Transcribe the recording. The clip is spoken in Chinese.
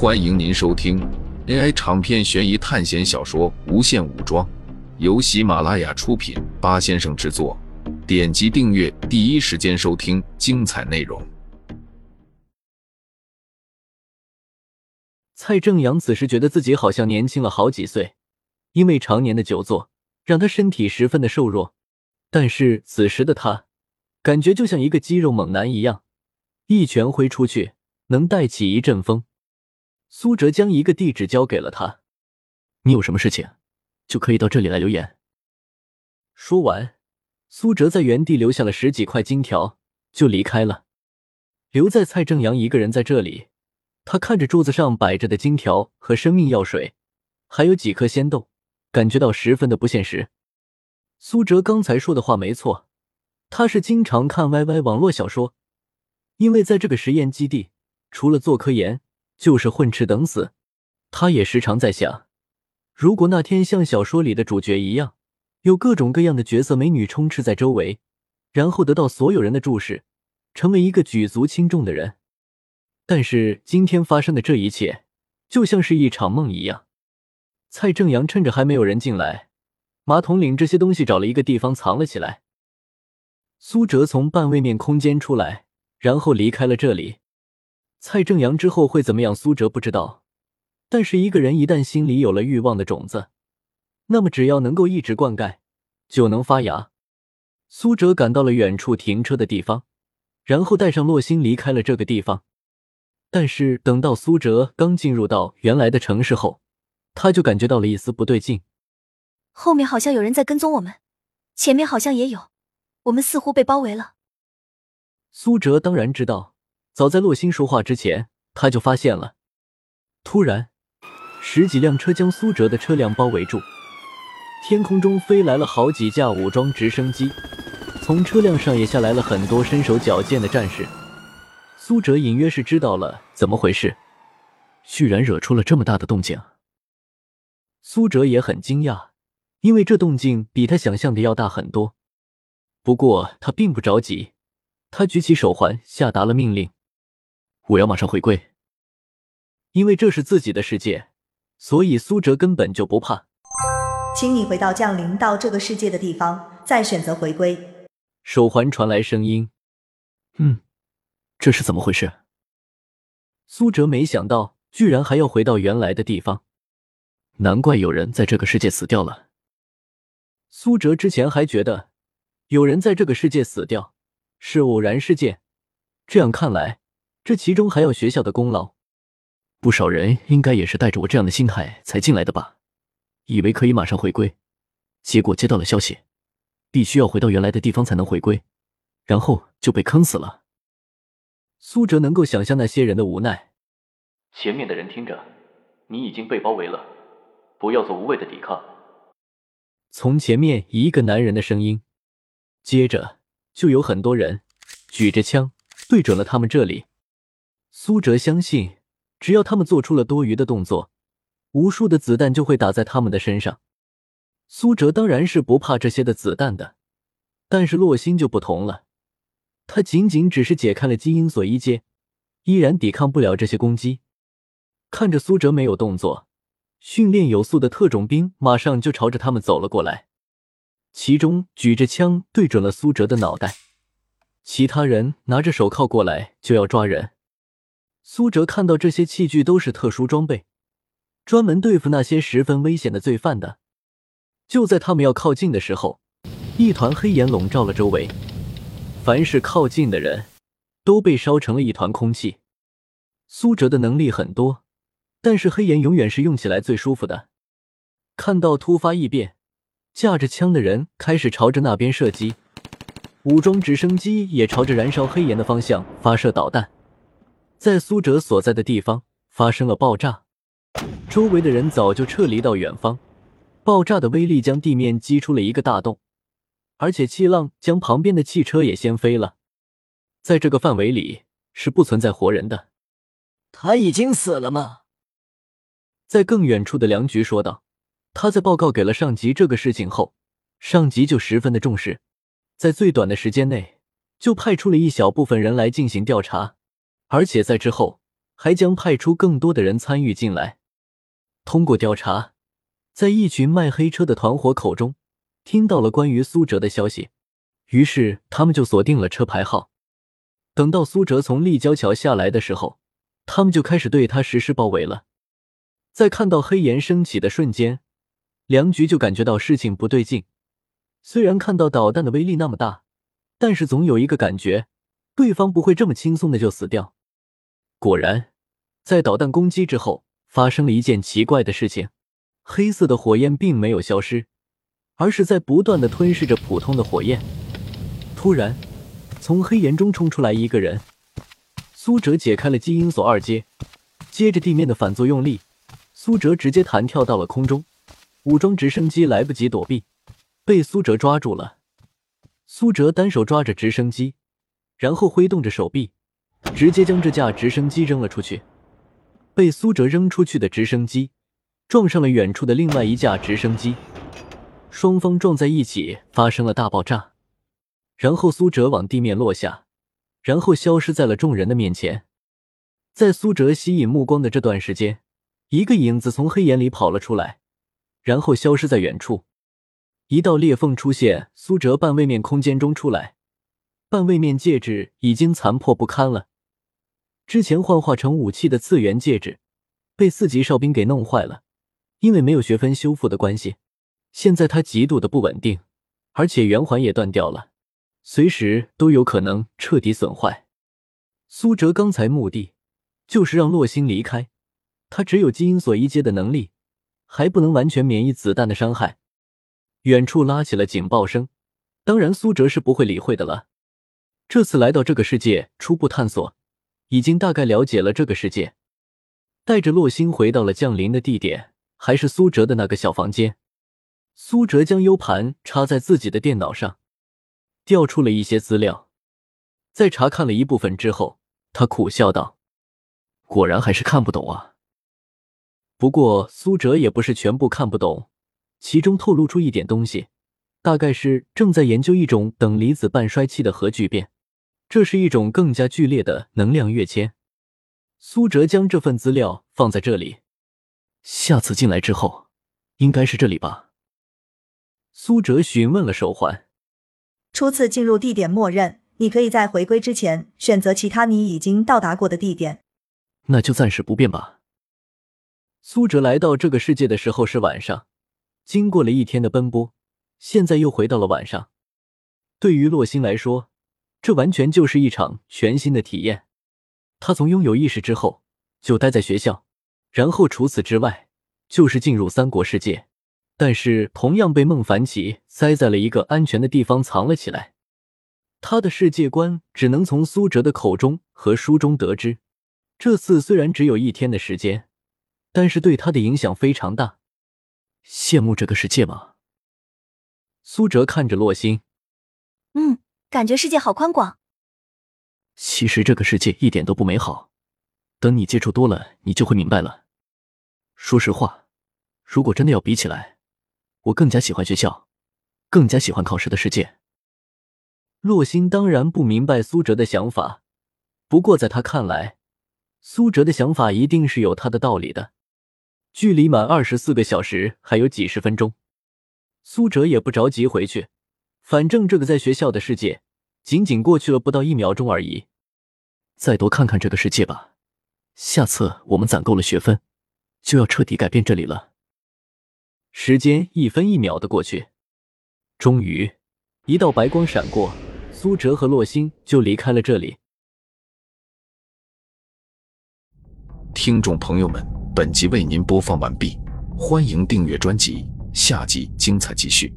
欢迎您收听 AI 长篇悬疑探险小说《无限武装》，由喜马拉雅出品，八先生制作。点击订阅，第一时间收听精彩内容。蔡正阳此时觉得自己好像年轻了好几岁，因为常年的久坐，让他身体十分的瘦弱。但是此时的他，感觉就像一个肌肉猛男一样，一拳挥出去能带起一阵风。苏哲将一个地址交给了他，你有什么事情，就可以到这里来留言。说完，苏哲在原地留下了十几块金条，就离开了，留在蔡正阳一个人在这里。他看着桌子上摆着的金条和生命药水，还有几颗仙豆，感觉到十分的不现实。苏哲刚才说的话没错，他是经常看 YY 网络小说，因为在这个实验基地，除了做科研。就是混吃等死，他也时常在想，如果那天像小说里的主角一样，有各种各样的角色美女充斥在周围，然后得到所有人的注视，成为一个举足轻重的人。但是今天发生的这一切，就像是一场梦一样。蔡正阳趁着还没有人进来，马桶领这些东西找了一个地方藏了起来。苏哲从半位面空间出来，然后离开了这里。蔡正阳之后会怎么样？苏哲不知道。但是一个人一旦心里有了欲望的种子，那么只要能够一直灌溉，就能发芽。苏哲赶到了远处停车的地方，然后带上洛星离开了这个地方。但是等到苏哲刚进入到原来的城市后，他就感觉到了一丝不对劲。后面好像有人在跟踪我们，前面好像也有，我们似乎被包围了。苏哲当然知道。早在洛星说话之前，他就发现了。突然，十几辆车将苏哲的车辆包围住，天空中飞来了好几架武装直升机，从车辆上也下来了很多身手矫健的战士。苏哲隐约是知道了怎么回事，居然惹出了这么大的动静。苏哲也很惊讶，因为这动静比他想象的要大很多。不过他并不着急，他举起手环，下达了命令。我要马上回归，因为这是自己的世界，所以苏哲根本就不怕。请你回到降临到这个世界的地方，再选择回归。手环传来声音：“嗯，这是怎么回事？”苏哲没想到，居然还要回到原来的地方，难怪有人在这个世界死掉了。苏哲之前还觉得有人在这个世界死掉是偶然事件，这样看来。这其中还有学校的功劳，不少人应该也是带着我这样的心态才进来的吧？以为可以马上回归，结果接到了消息，必须要回到原来的地方才能回归，然后就被坑死了。苏哲能够想象那些人的无奈。前面的人听着，你已经被包围了，不要做无谓的抵抗。从前面一个男人的声音，接着就有很多人举着枪对准了他们这里。苏哲相信，只要他们做出了多余的动作，无数的子弹就会打在他们的身上。苏哲当然是不怕这些的子弹的，但是洛星就不同了，他仅仅只是解开了基因锁一阶，依然抵抗不了这些攻击。看着苏哲没有动作，训练有素的特种兵马上就朝着他们走了过来，其中举着枪对准了苏哲的脑袋，其他人拿着手铐过来就要抓人。苏哲看到这些器具都是特殊装备，专门对付那些十分危险的罪犯的。就在他们要靠近的时候，一团黑烟笼罩了周围，凡是靠近的人都被烧成了一团空气。苏哲的能力很多，但是黑烟永远是用起来最舒服的。看到突发异变，架着枪的人开始朝着那边射击，武装直升机也朝着燃烧黑烟的方向发射导弹。在苏哲所在的地方发生了爆炸，周围的人早就撤离到远方。爆炸的威力将地面击出了一个大洞，而且气浪将旁边的汽车也掀飞了。在这个范围里是不存在活人的。他已经死了吗？在更远处的梁局说道。他在报告给了上级这个事情后，上级就十分的重视，在最短的时间内就派出了一小部分人来进行调查。而且在之后还将派出更多的人参与进来。通过调查，在一群卖黑车的团伙口中听到了关于苏哲的消息，于是他们就锁定了车牌号。等到苏哲从立交桥下来的时候，他们就开始对他实施包围了。在看到黑岩升起的瞬间，梁局就感觉到事情不对劲。虽然看到导弹的威力那么大，但是总有一个感觉，对方不会这么轻松的就死掉。果然，在导弹攻击之后，发生了一件奇怪的事情：黑色的火焰并没有消失，而是在不断的吞噬着普通的火焰。突然，从黑岩中冲出来一个人。苏哲解开了基因锁二阶，接着地面的反作用力，苏哲直接弹跳到了空中。武装直升机来不及躲避，被苏哲抓住了。苏哲单手抓着直升机，然后挥动着手臂，直接将这架直升机扔了出去。被苏哲扔出去的直升机撞上了远处的另外一架直升机，双方撞在一起，发生了大爆炸。然后苏哲往地面落下。然后消失在了众人的面前。在苏哲吸引目光的这段时间，一个影子从黑岩里跑了出来，然后消失在远处。一道裂缝出现，苏哲半位面空间中出来，半位面戒指已经残破不堪了。之前幻化成武器的次元戒指被四级哨兵给弄坏了，因为没有学分修复的关系，现在它极度的不稳定，而且圆环也断掉了。随时都有可能彻底损坏。苏哲刚才目的就是让洛星离开，他只有基因锁一阶的能力，还不能完全免疫子弹的伤害。远处拉起了警报声，当然苏哲是不会理会的了。这次来到这个世界初步探索，已经大概了解了这个世界。带着洛星回到了降临的地点，还是苏哲的那个小房间。苏哲将 U 盘插在自己的电脑上。调出了一些资料，在查看了一部分之后，他苦笑道：“果然还是看不懂啊。”不过苏哲也不是全部看不懂，其中透露出一点东西，大概是正在研究一种等离子半衰期的核聚变，这是一种更加剧烈的能量跃迁。苏哲将这份资料放在这里，下次进来之后，应该是这里吧？苏哲询问了手环。初次进入地点默认，你可以在回归之前选择其他你已经到达过的地点。那就暂时不变吧。苏哲来到这个世界的时候是晚上，经过了一天的奔波，现在又回到了晚上。对于洛星来说，这完全就是一场全新的体验。他从拥有意识之后就待在学校，然后除此之外就是进入三国世界。但是，同样被孟凡奇塞在了一个安全的地方藏了起来。他的世界观只能从苏哲的口中和书中得知。这次虽然只有一天的时间，但是对他的影响非常大。羡慕这个世界吗？苏哲看着洛星，嗯，感觉世界好宽广。其实这个世界一点都不美好。等你接触多了，你就会明白了。说实话，如果真的要比起来，我更加喜欢学校，更加喜欢考试的世界。洛心当然不明白苏哲的想法，不过在他看来，苏哲的想法一定是有他的道理的。距离满二十四个小时还有几十分钟，苏哲也不着急回去，反正这个在学校的世界仅仅过去了不到一秒钟而已。再多看看这个世界吧，下次我们攒够了学分，就要彻底改变这里了。时间一分一秒的过去，终于，一道白光闪过，苏哲和洛星就离开了这里。听众朋友们，本集为您播放完毕，欢迎订阅专辑，下集精彩继续。